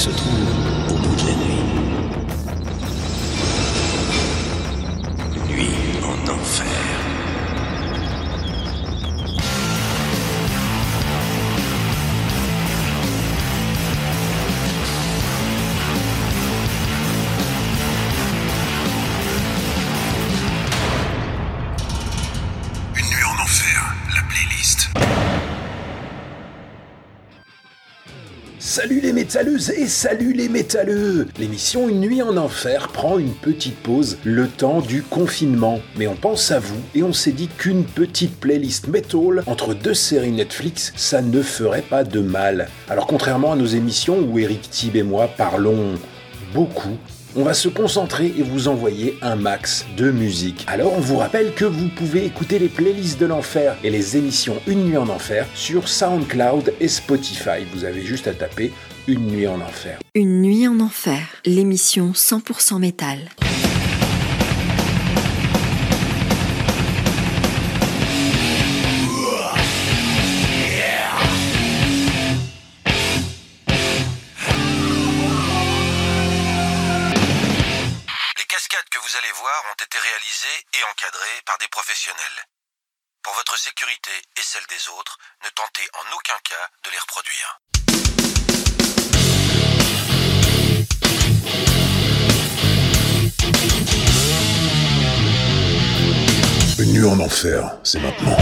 se trouve et salut les métalleux L'émission Une nuit en enfer prend une petite pause le temps du confinement. Mais on pense à vous et on s'est dit qu'une petite playlist metal entre deux séries Netflix, ça ne ferait pas de mal. Alors contrairement à nos émissions où Eric Thib et moi parlons beaucoup, on va se concentrer et vous envoyer un max de musique. Alors on vous rappelle que vous pouvez écouter les playlists de l'enfer et les émissions Une nuit en enfer sur SoundCloud et Spotify. Vous avez juste à taper Une nuit en enfer. Une nuit en enfer, l'émission 100% métal. Les cascades que vous allez voir ont été réalisées et encadrées par des professionnels. Pour votre sécurité et celle des autres, ne tentez en aucun cas de les reproduire. En enfer, c'est maintenant.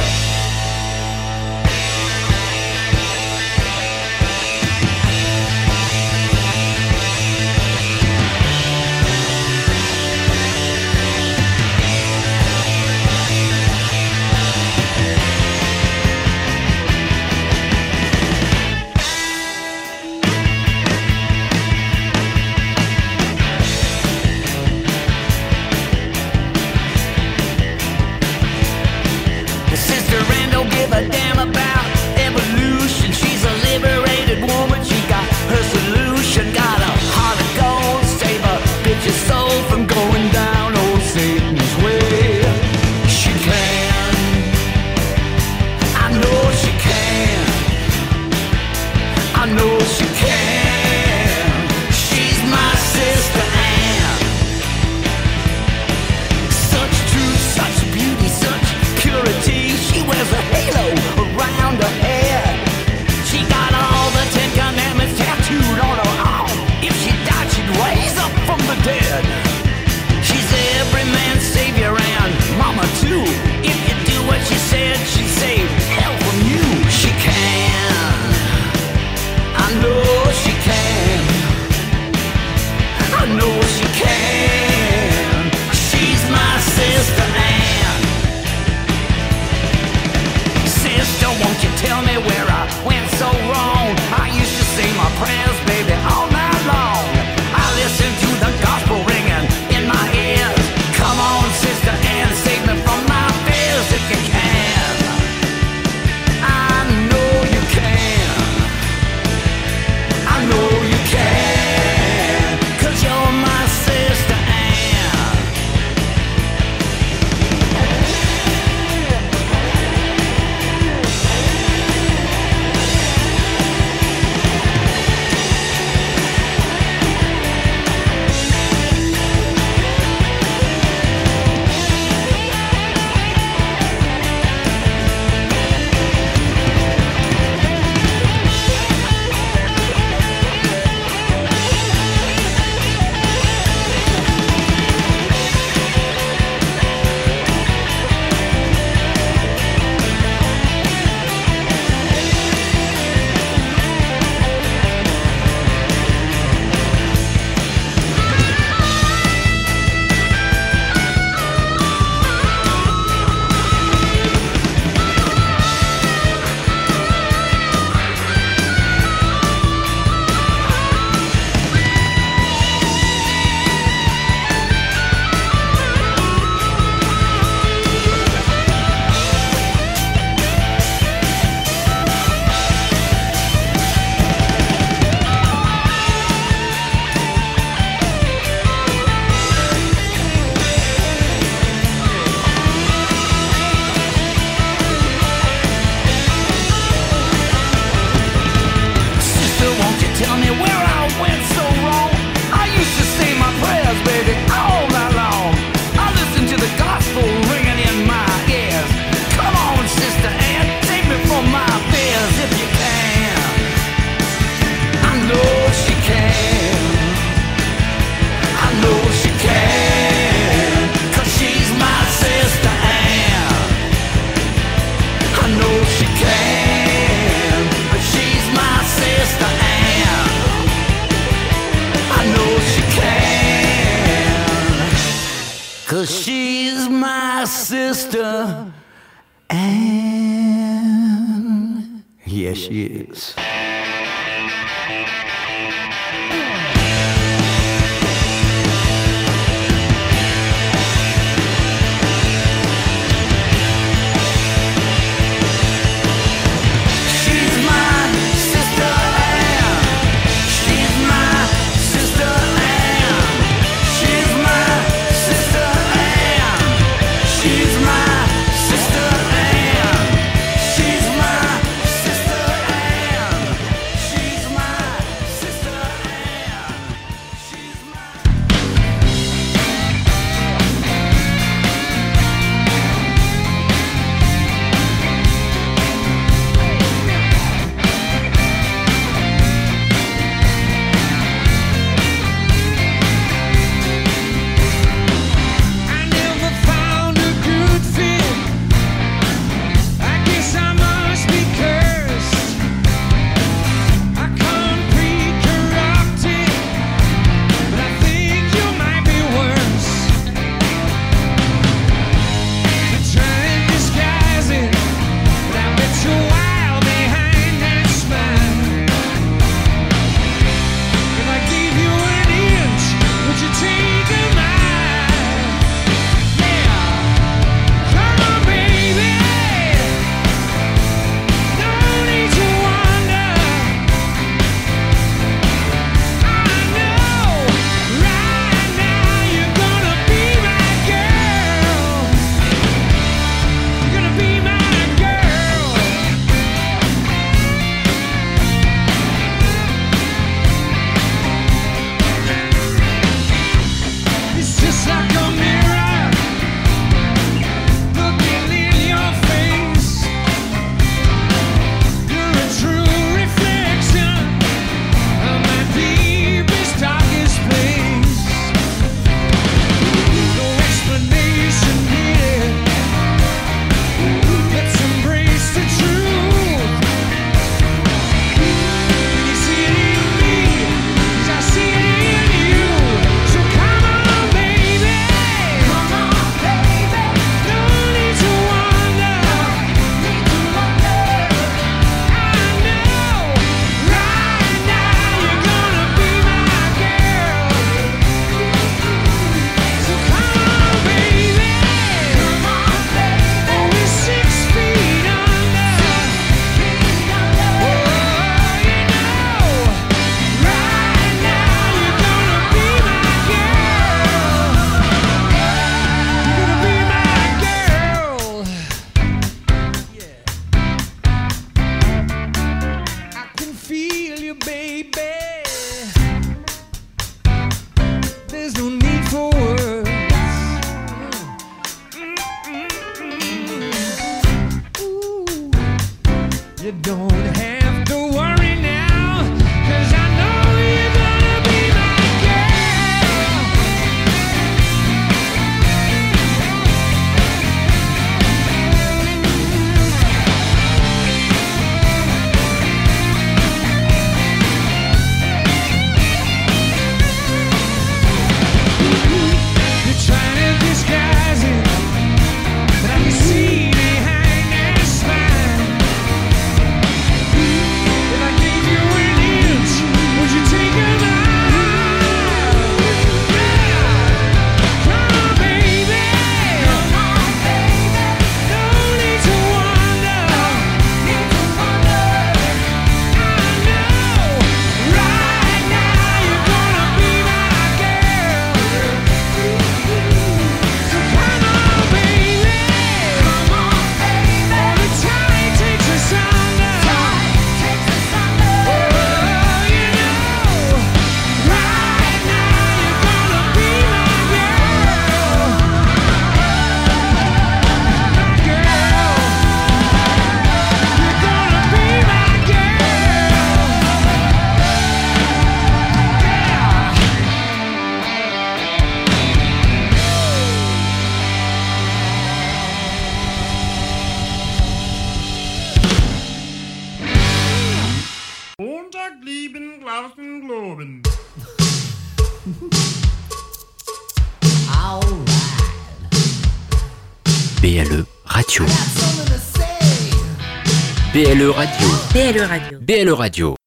BLE Radio. BLE Radio.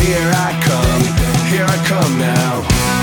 Here I come, here I come now.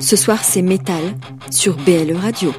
Ce soir, c'est métal sur BLE Radio.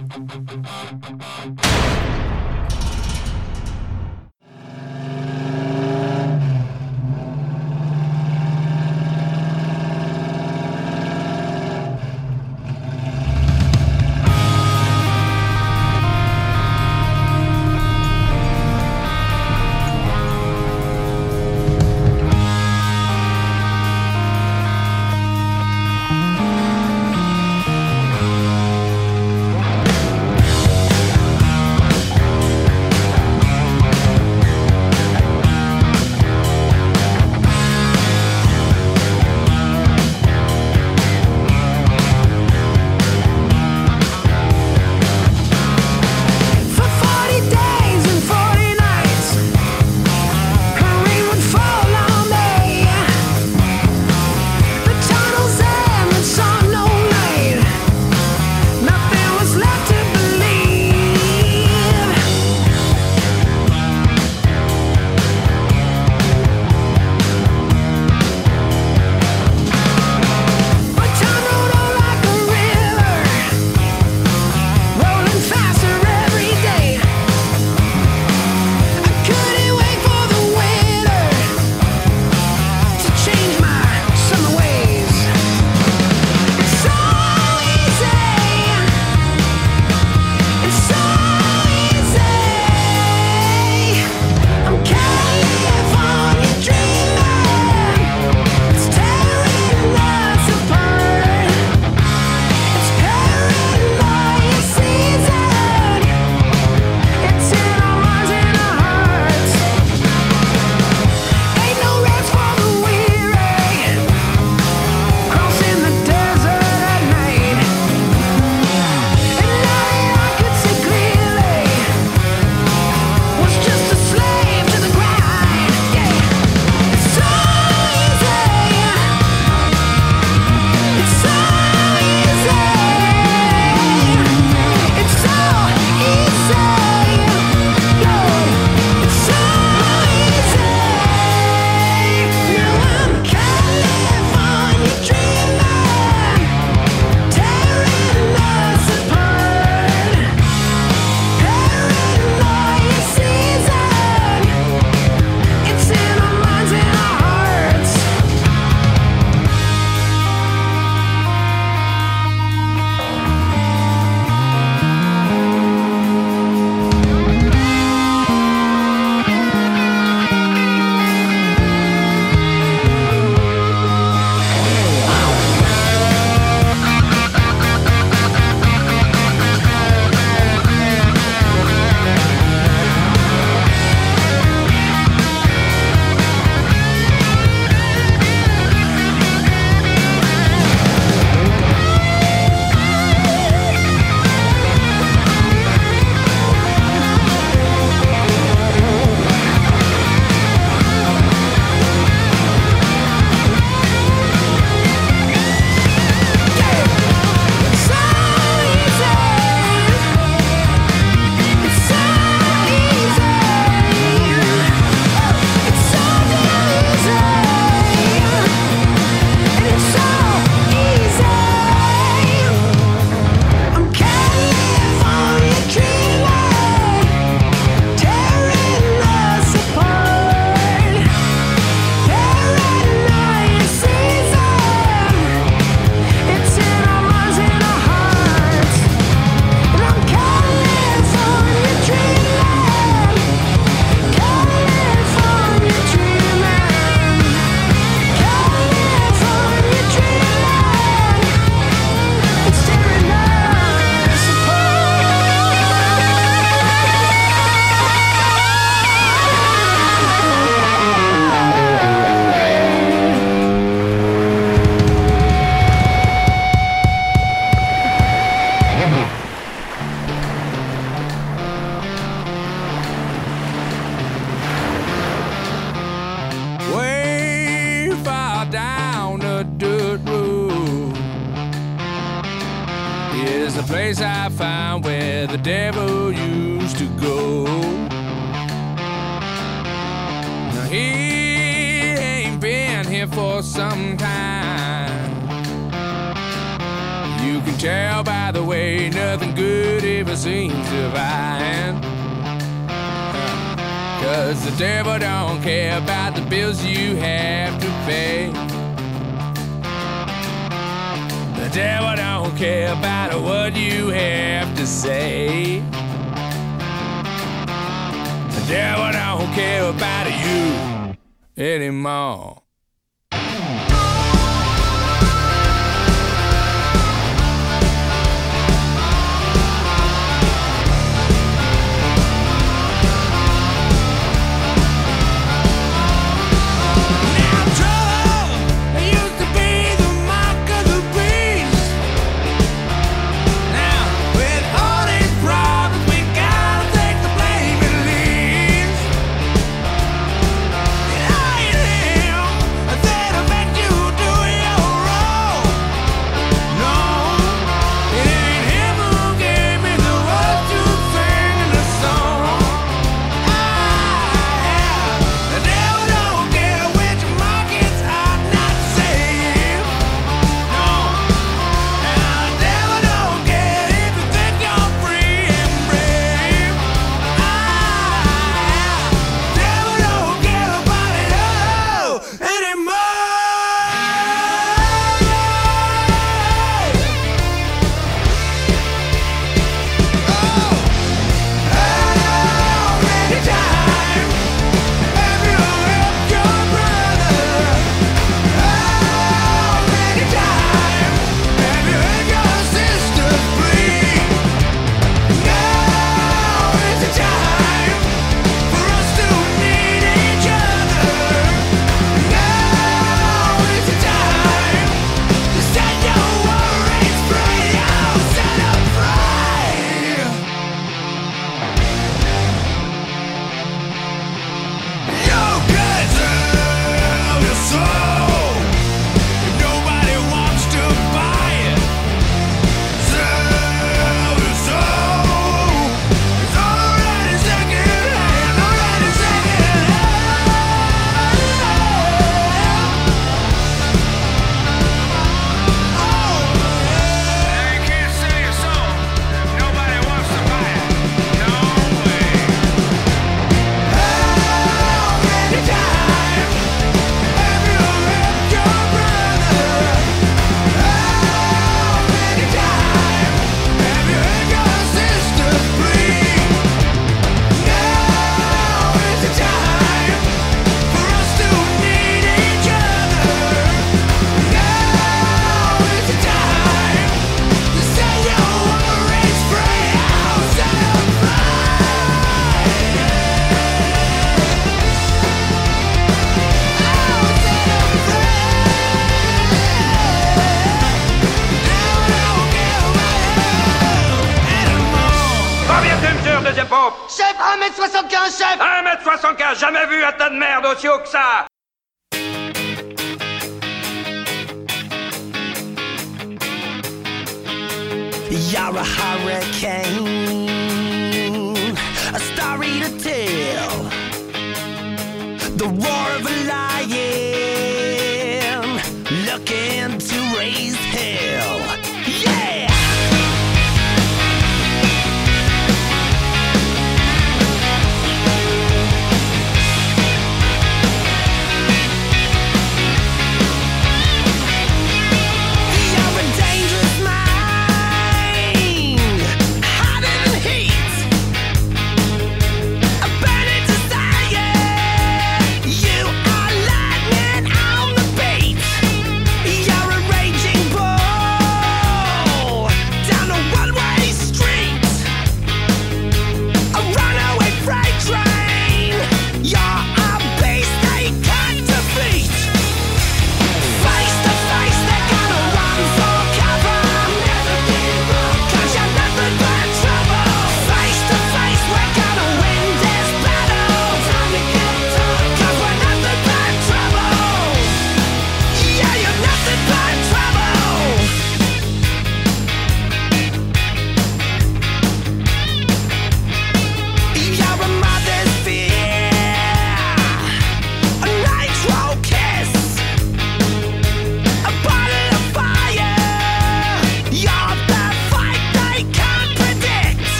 Anymore.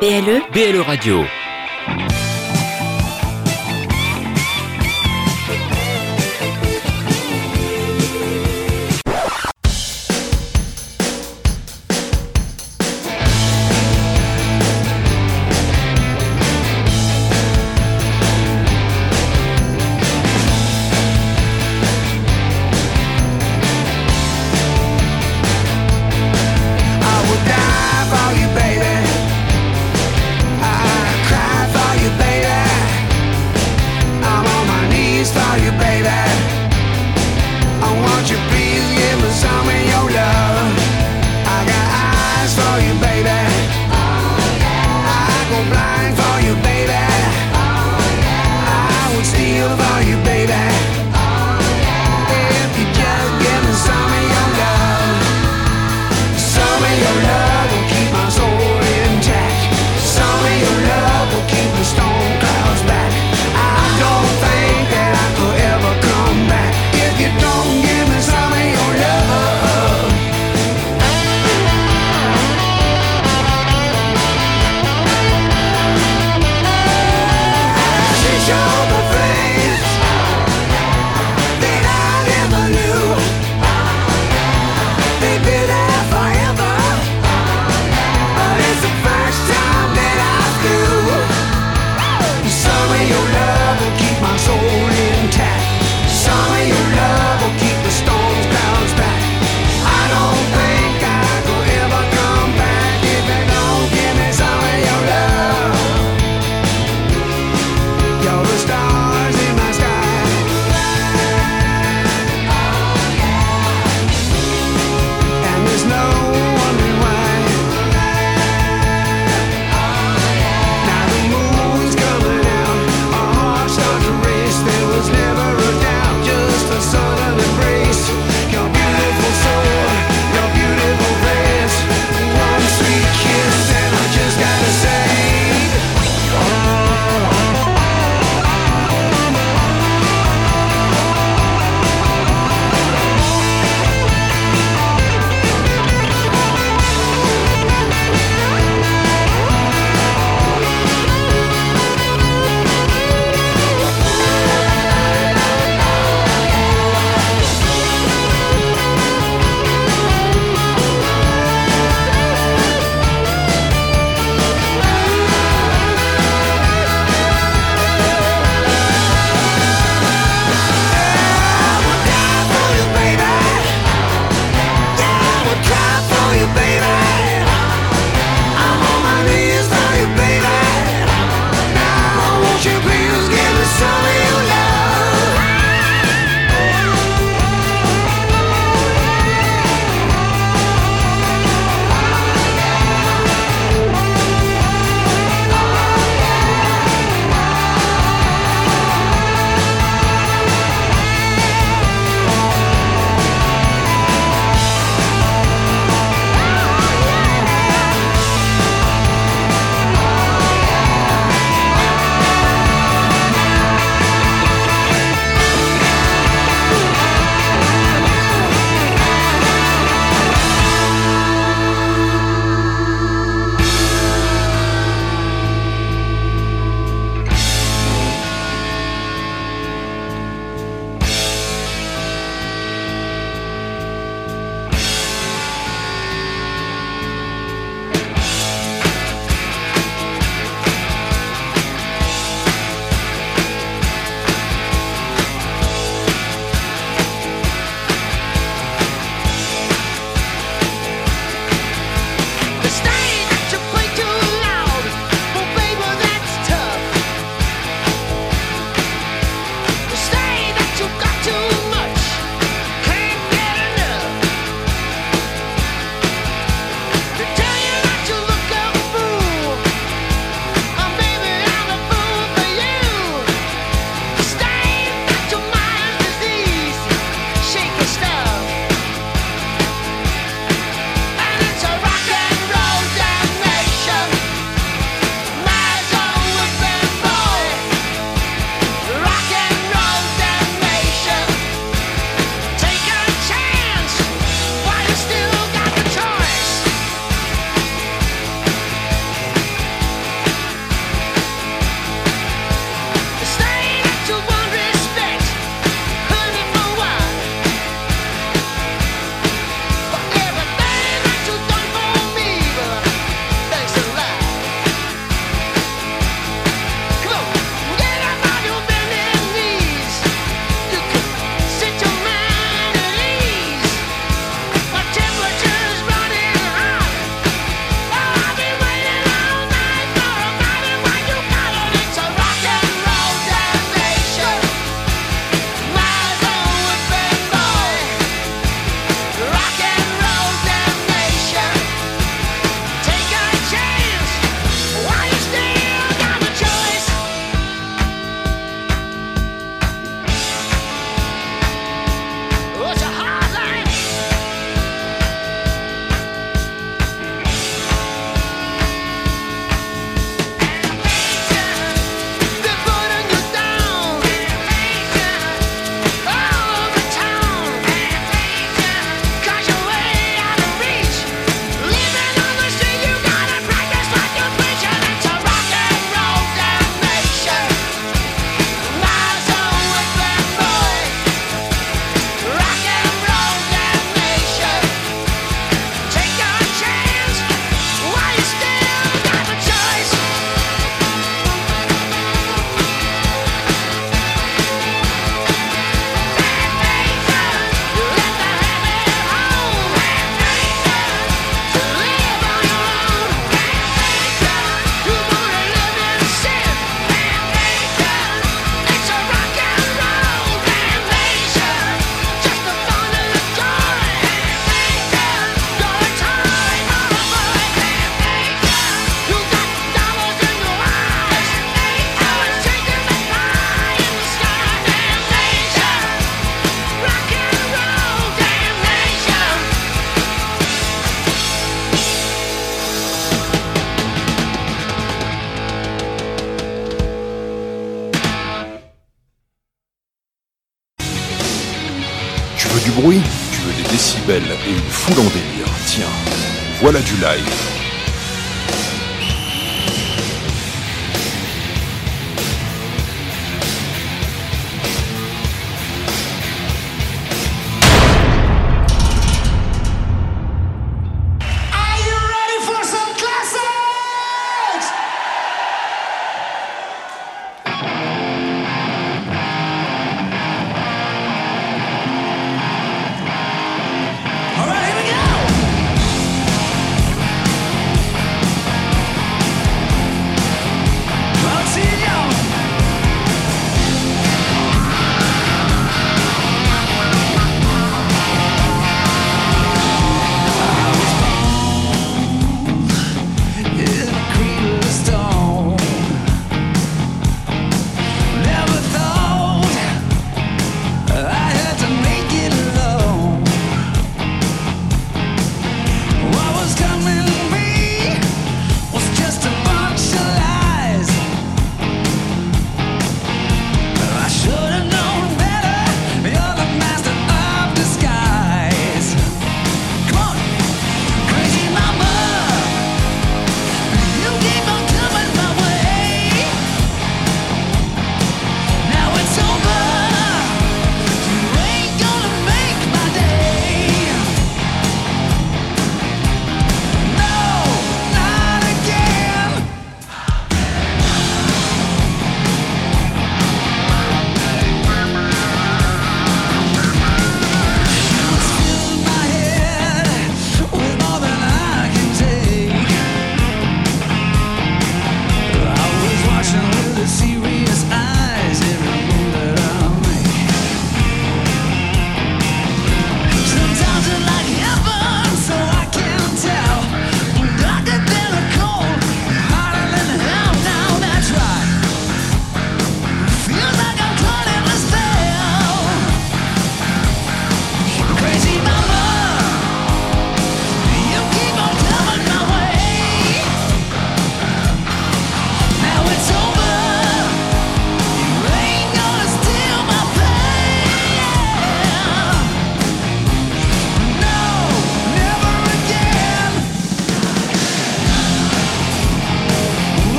BLE BLE Radio.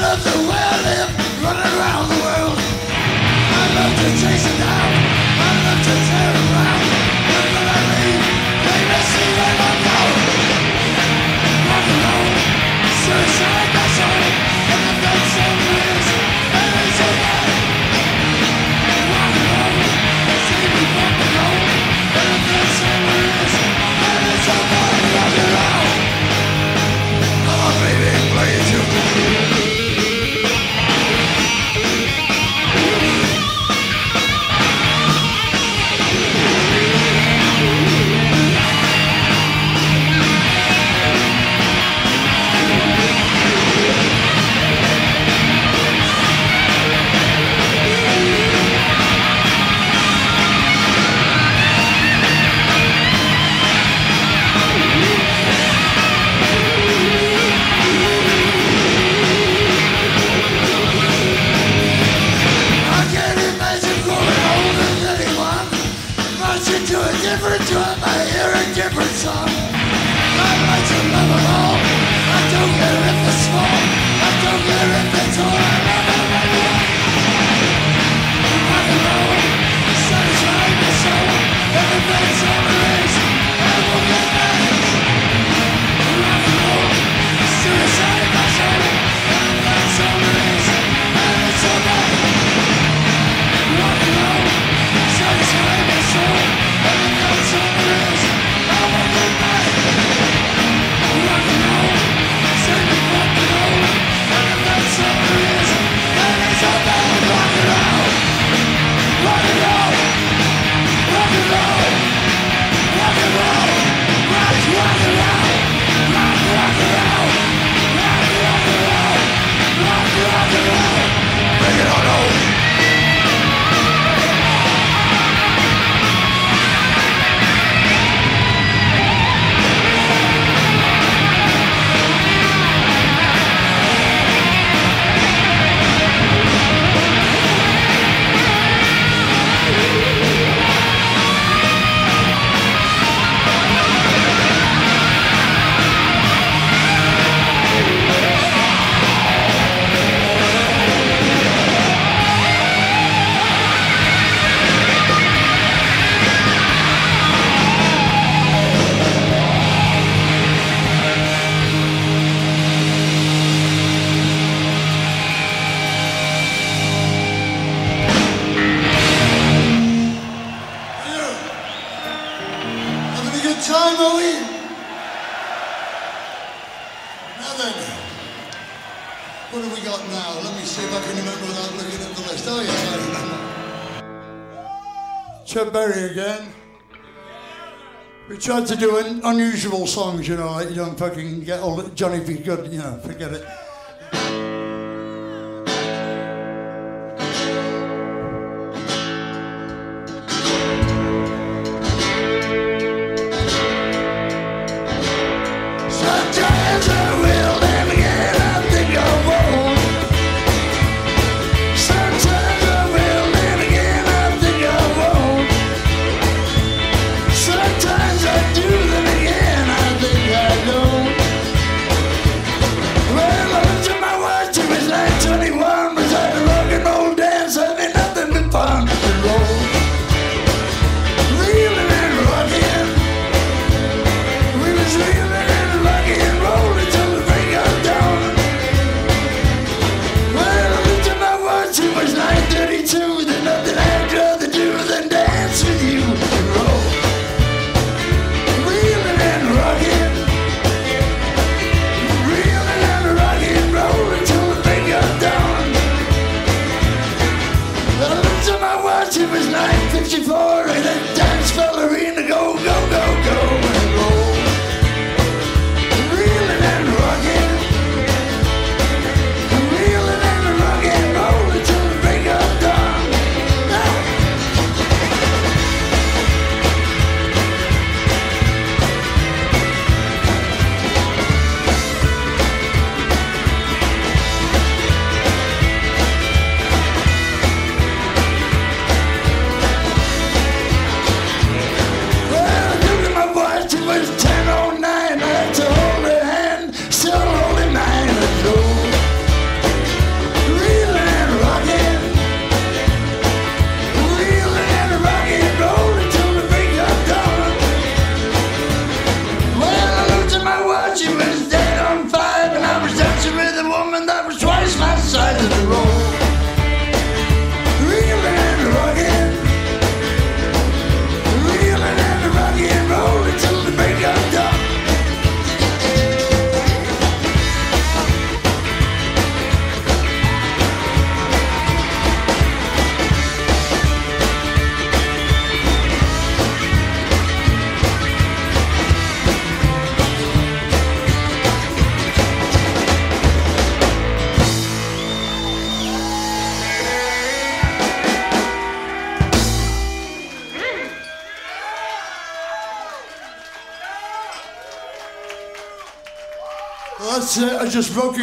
love I live, running around the world. I love to chase it down. I love to to do unusual songs, you know, like you don't fucking get all Johnny be good, you know, forget it.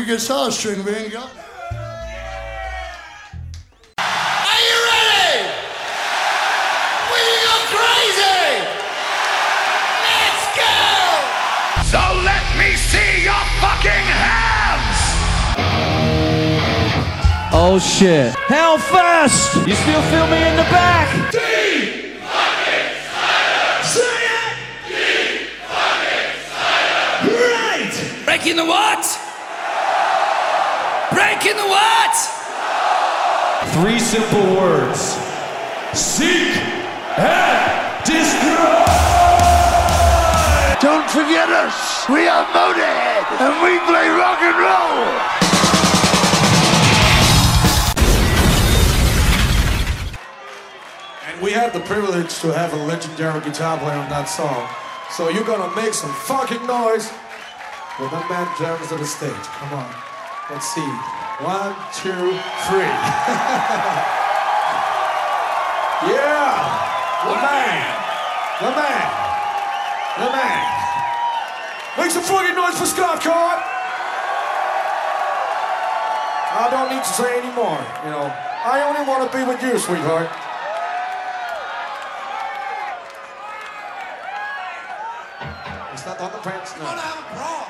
Guitar string. We ain't got. Are you ready? We go crazy. Let's go. So let me see your fucking hands! Oh shit. Hellfest! You still feel me in the back? Three simple words. Seek and destroy! Don't forget us. We are Motorhead, and we play rock and roll. And we have the privilege to have a legendary guitar player on that song. So you're gonna make some fucking noise when that man jumps to the stage. Come on. Let's see. One, two, three. yeah! The man! The man! The man! Make some fucking noise for Scott Card! I don't need to say any more, you know. I only want to be with you, sweetheart. Is that on the pants? No. Come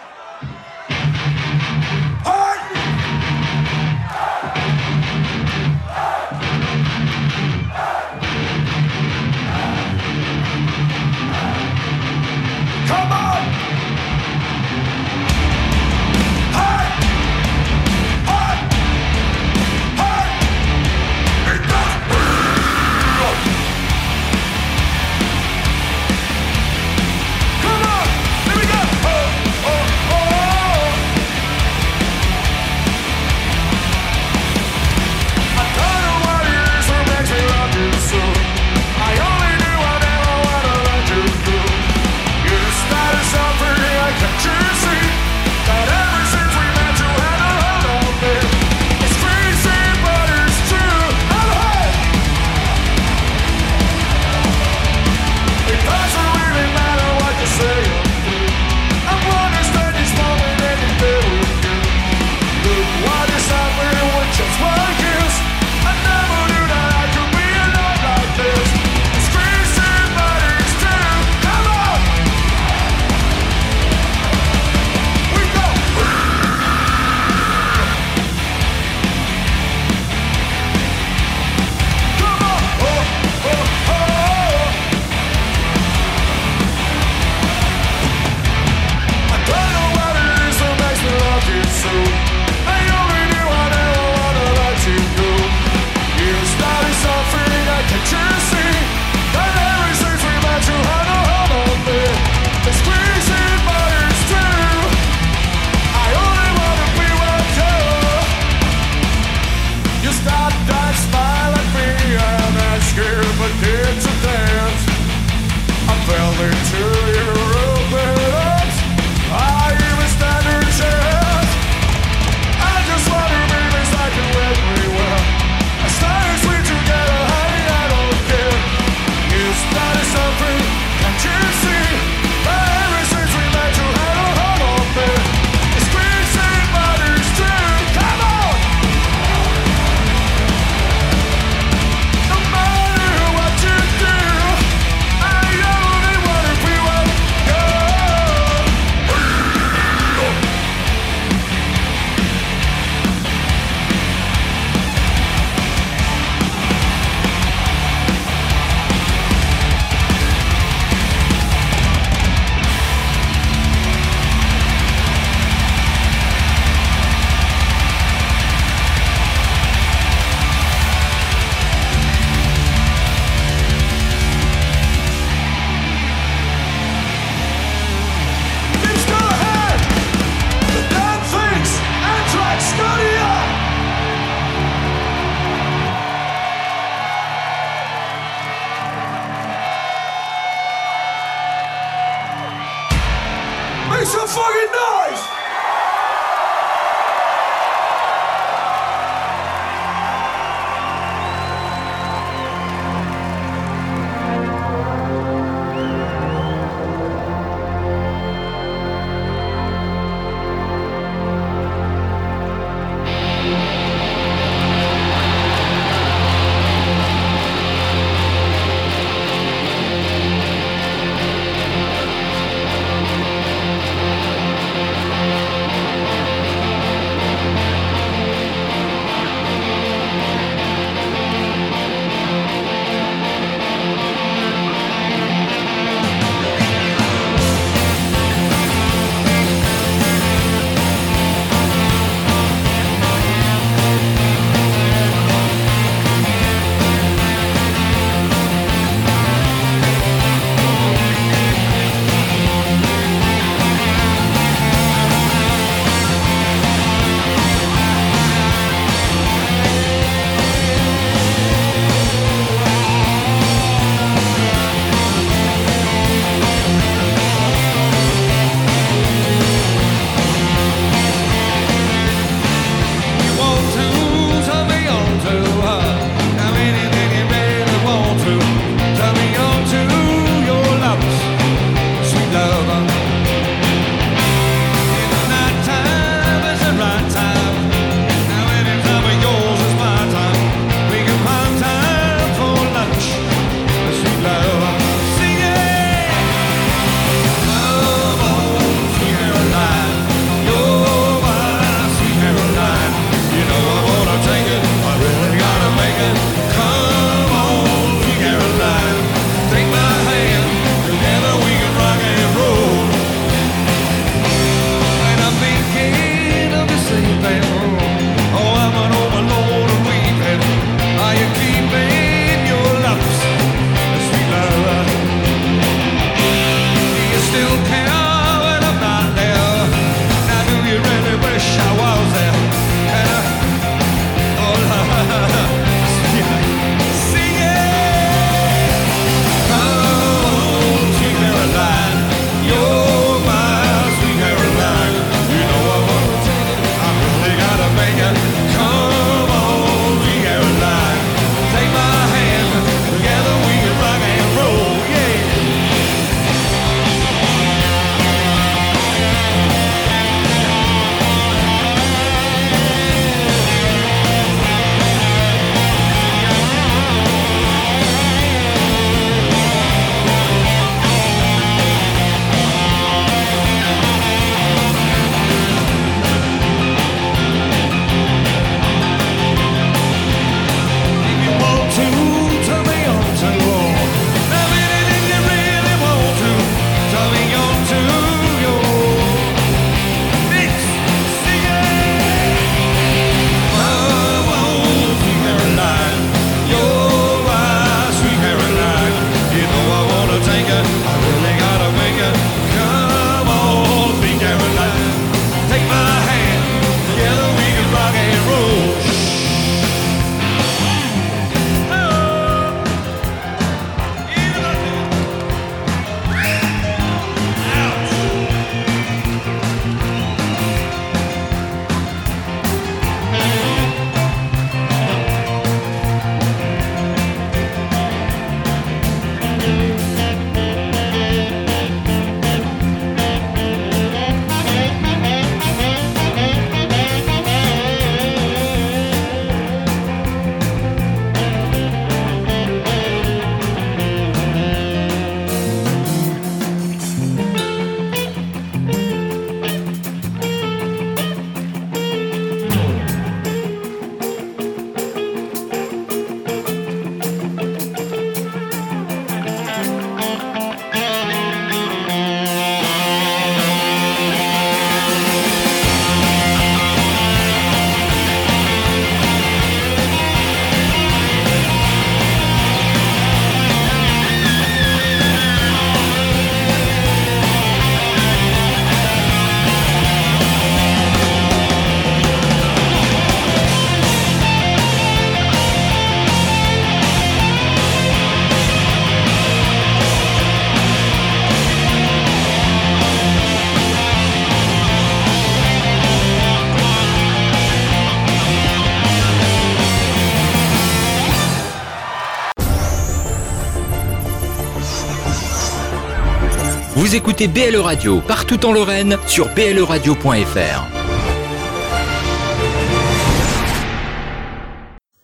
Vous écoutez BLE Radio partout en Lorraine sur bleradio.fr.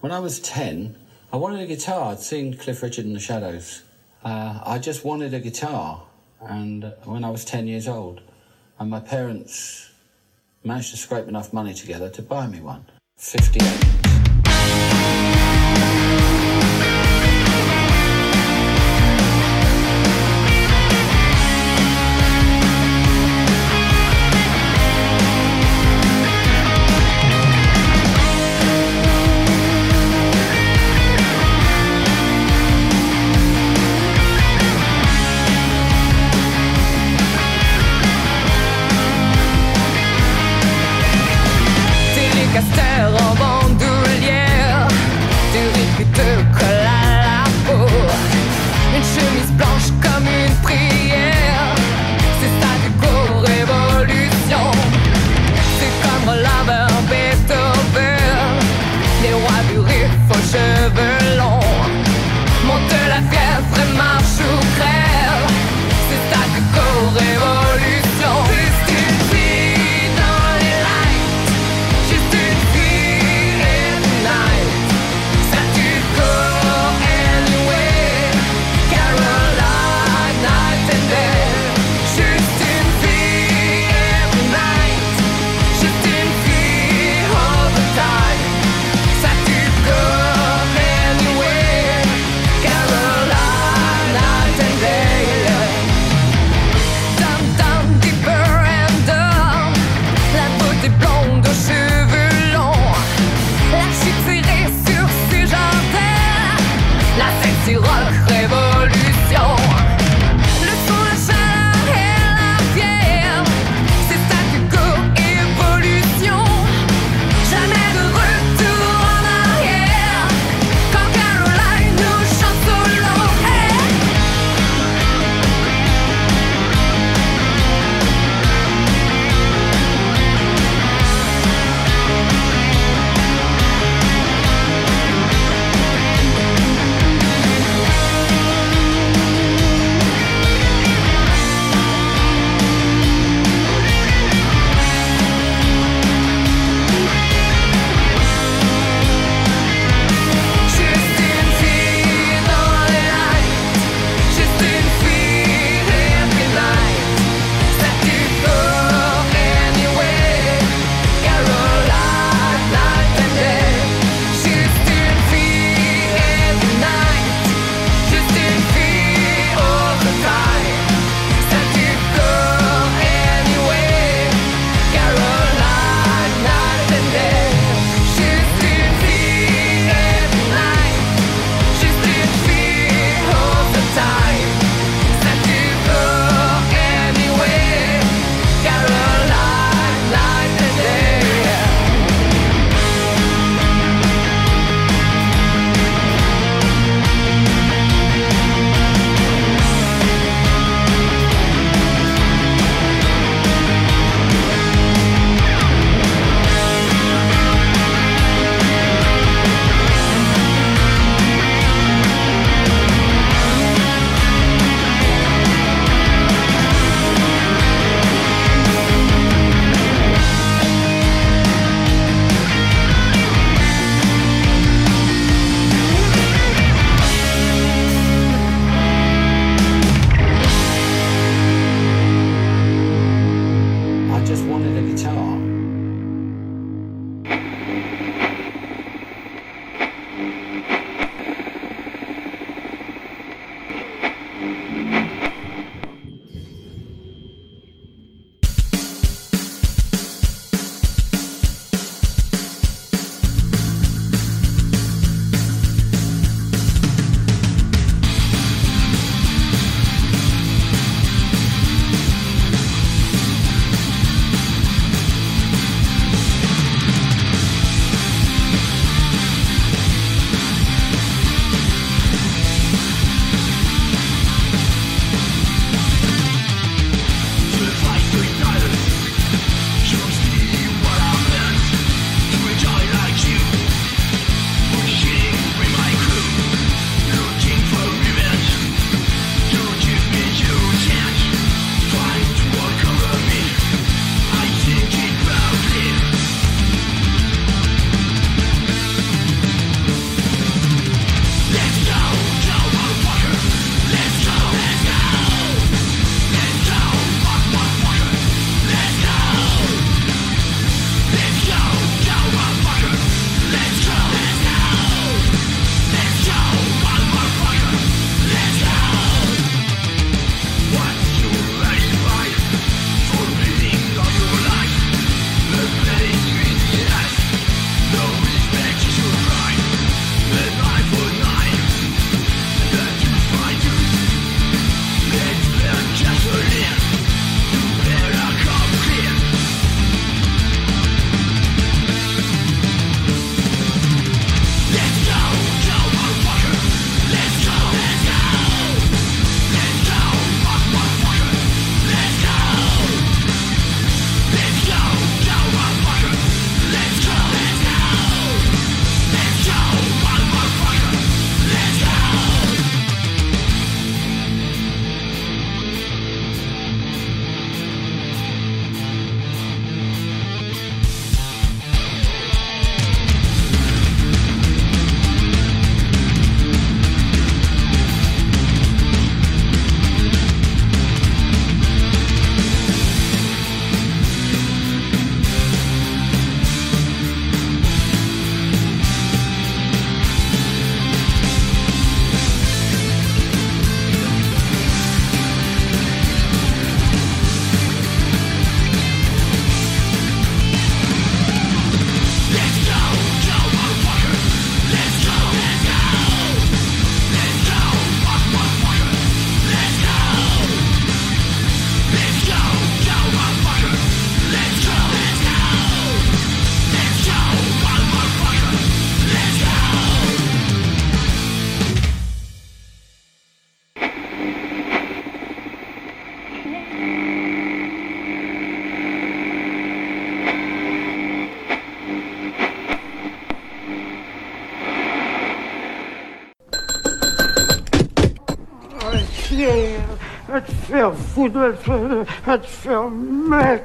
When I was 10, I wanted a guitar. I'd seen Cliff Richard and the Shadows. Uh, I just wanted a guitar. And when I was 10 years old, and my parents managed to scrape enough money together to buy me one. 58.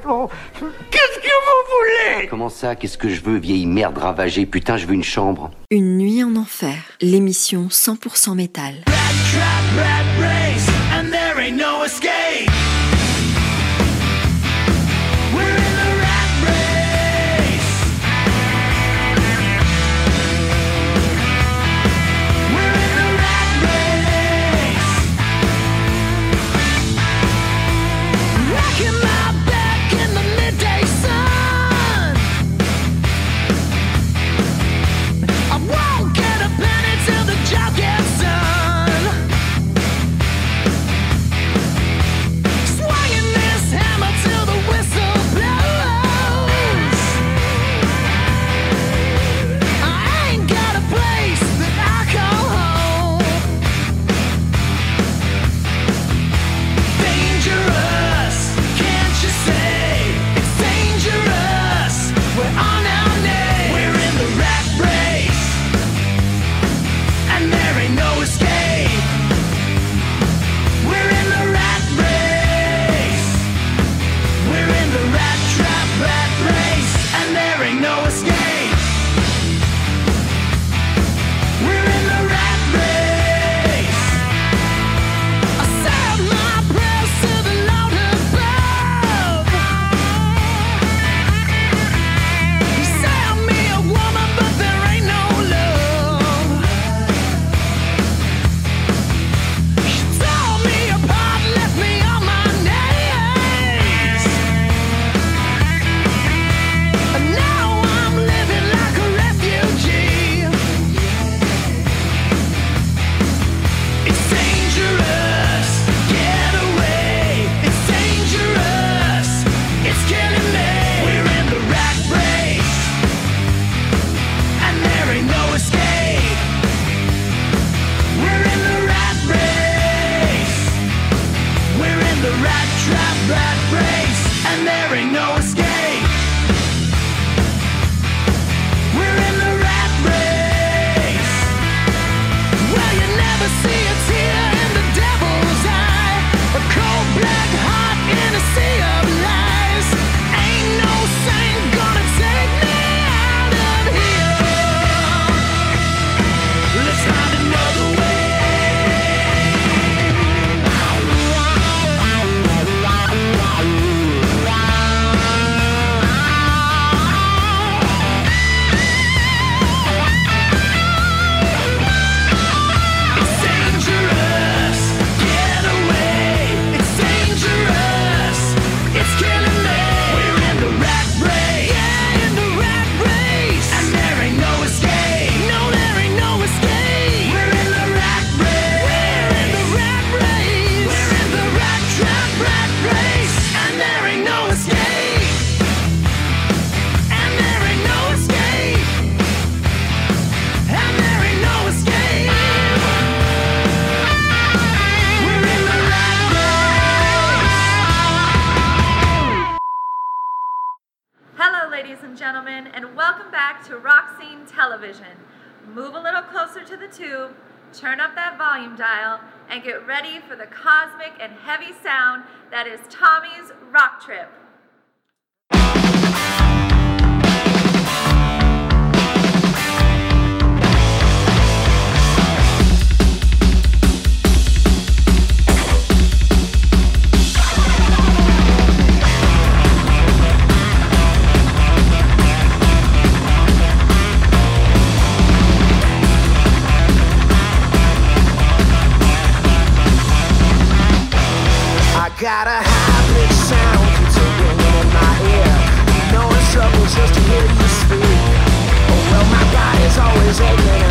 Oh, qu'est-ce que vous voulez? Comment ça, qu'est-ce que je veux, vieille merde ravagée? Putain, je veux une chambre. Une nuit en enfer, l'émission 100% métal. Trap, and there ain't no escape. television, move a little closer to the tube, turn up that volume dial, and get ready for the cosmic and heavy sound that is Tommy's Rock Trip. is over.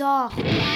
door.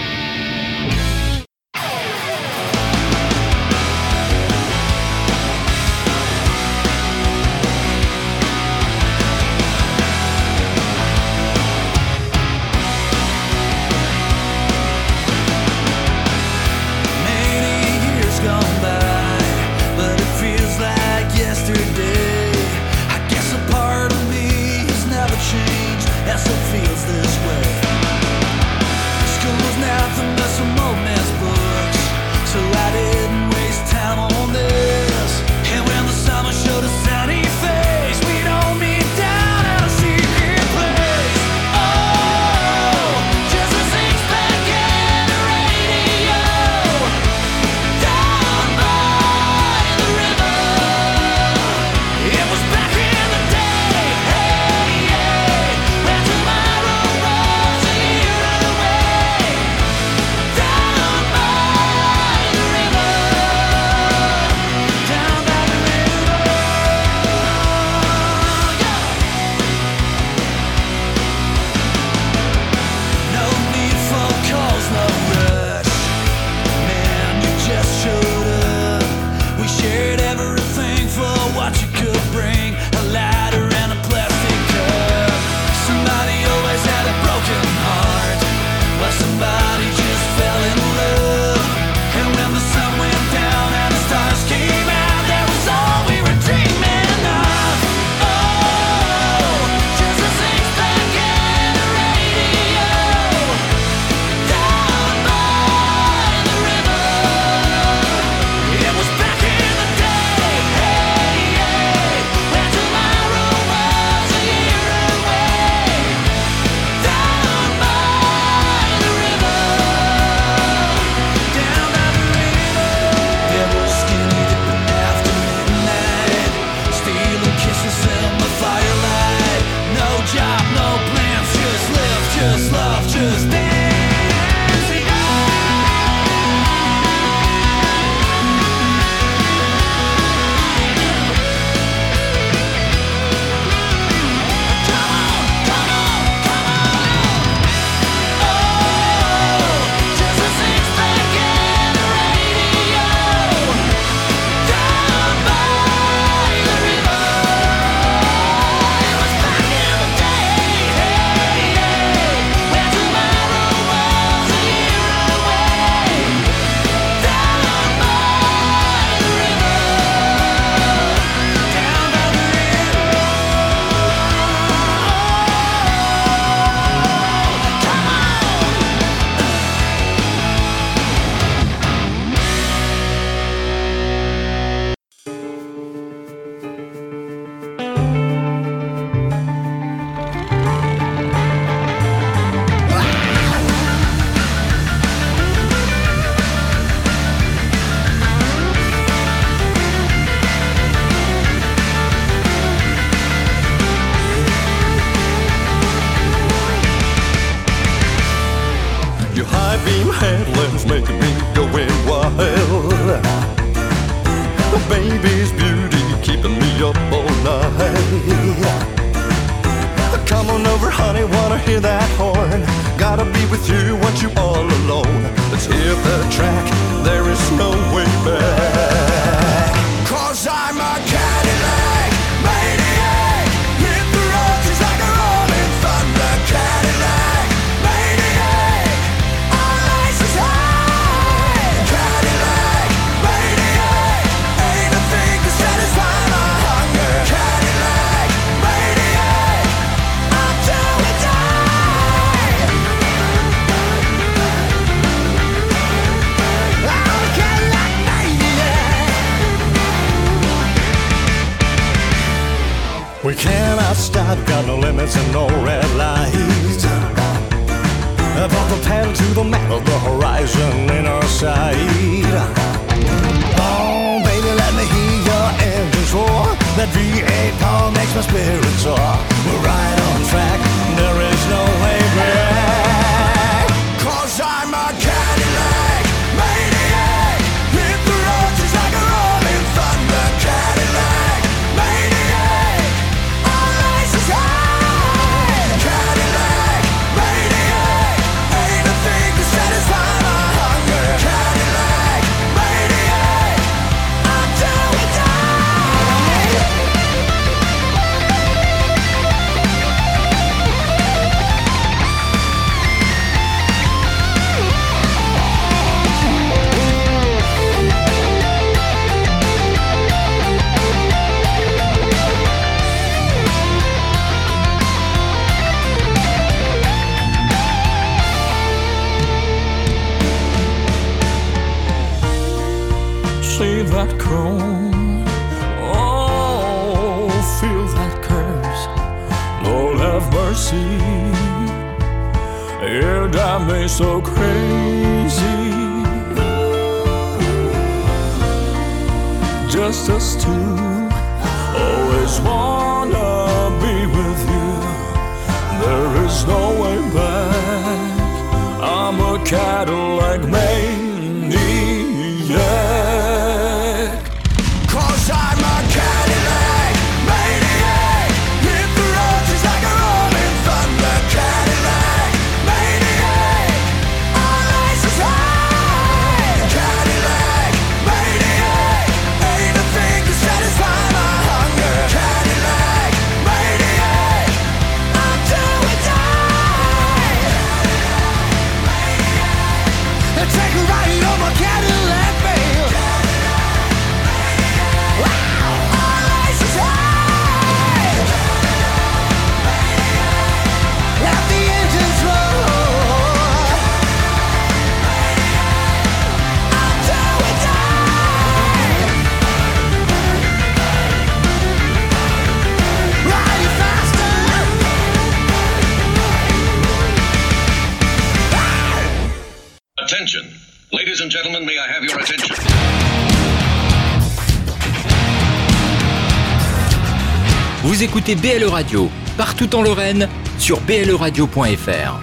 écoutez BLE Radio, partout en Lorraine, sur bleradio.fr.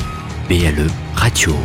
BLE Radio.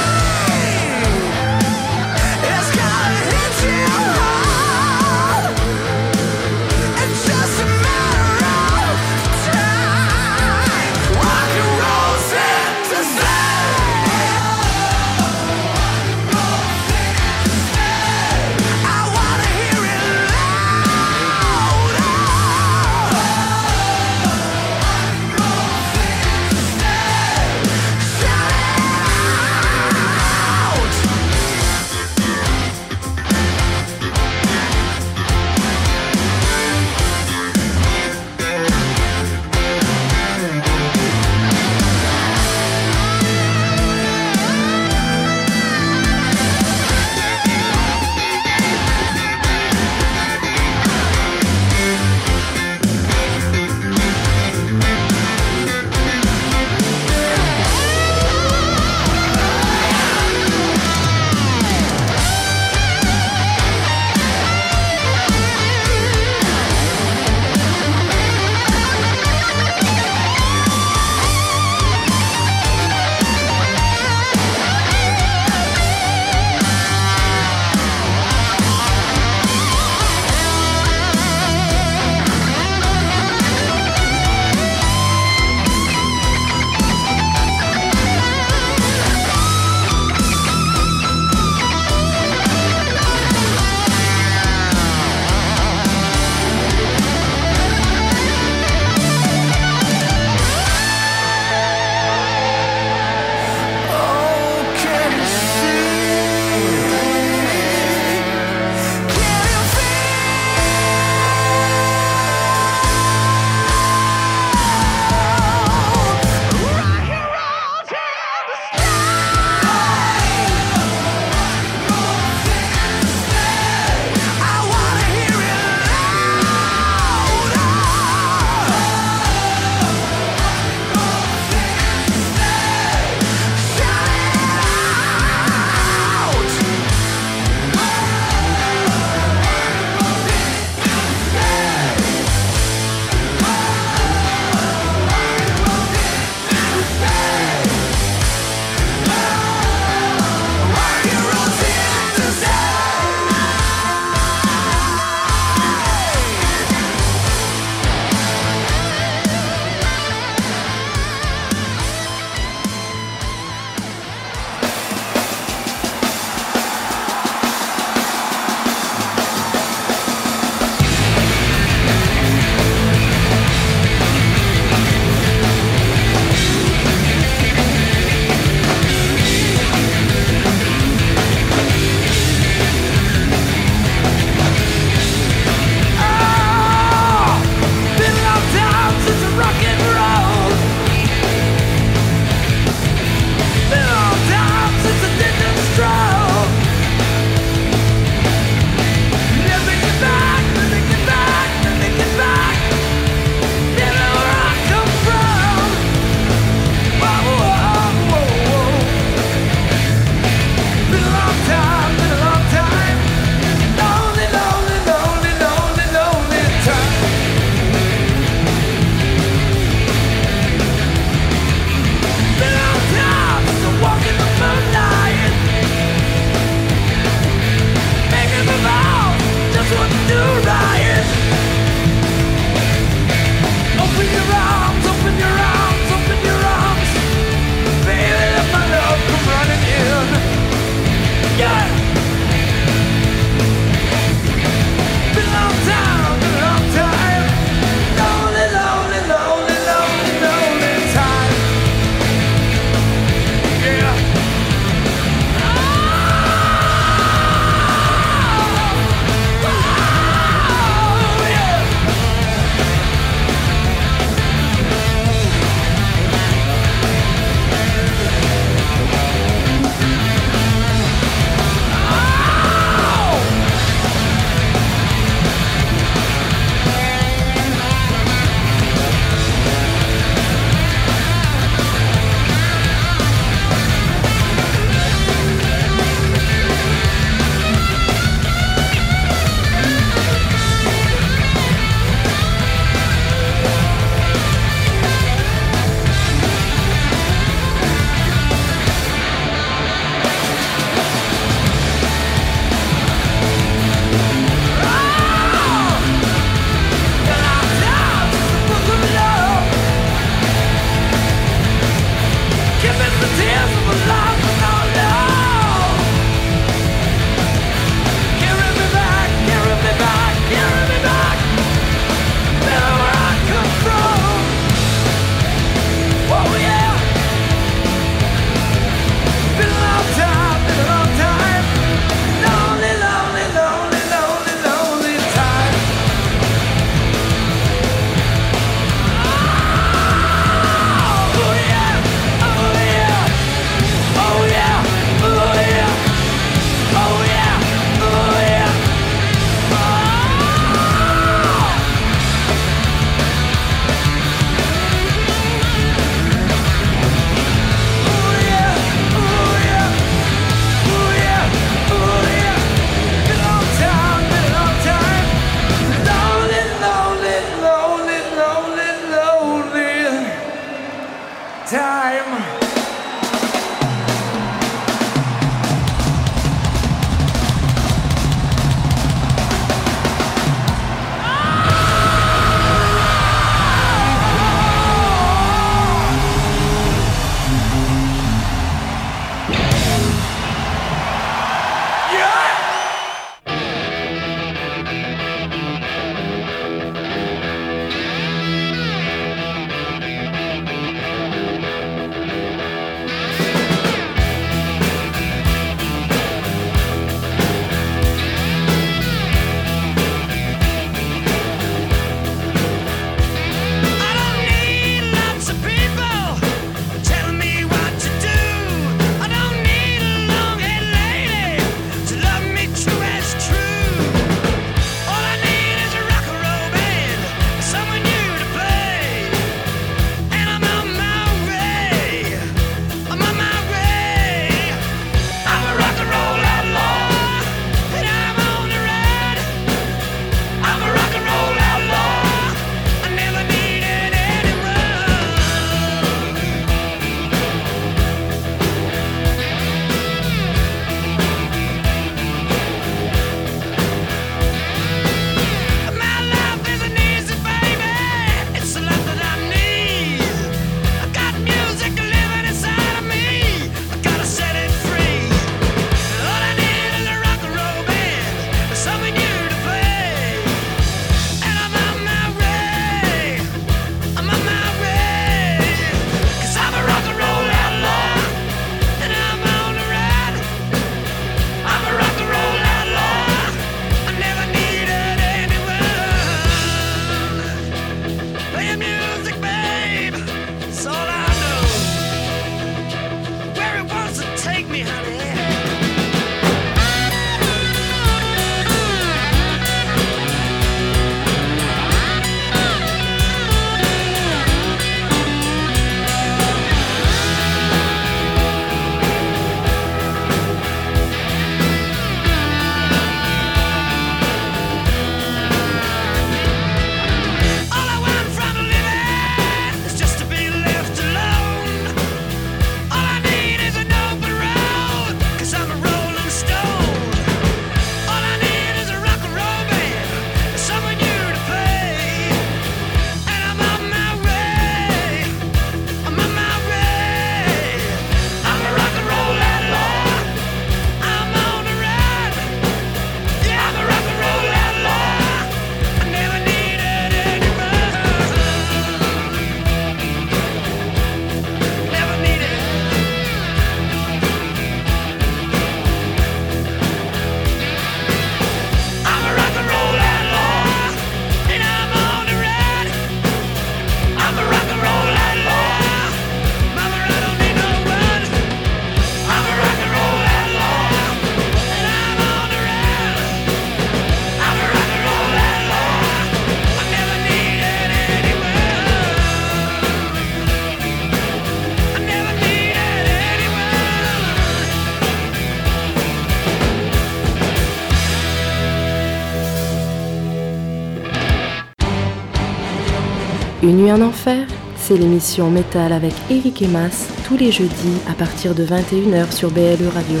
Une nuit en enfer, c'est l'émission Métal avec Eric Emas tous les jeudis à partir de 21h sur BLE Radio.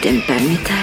te permite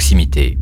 proximité.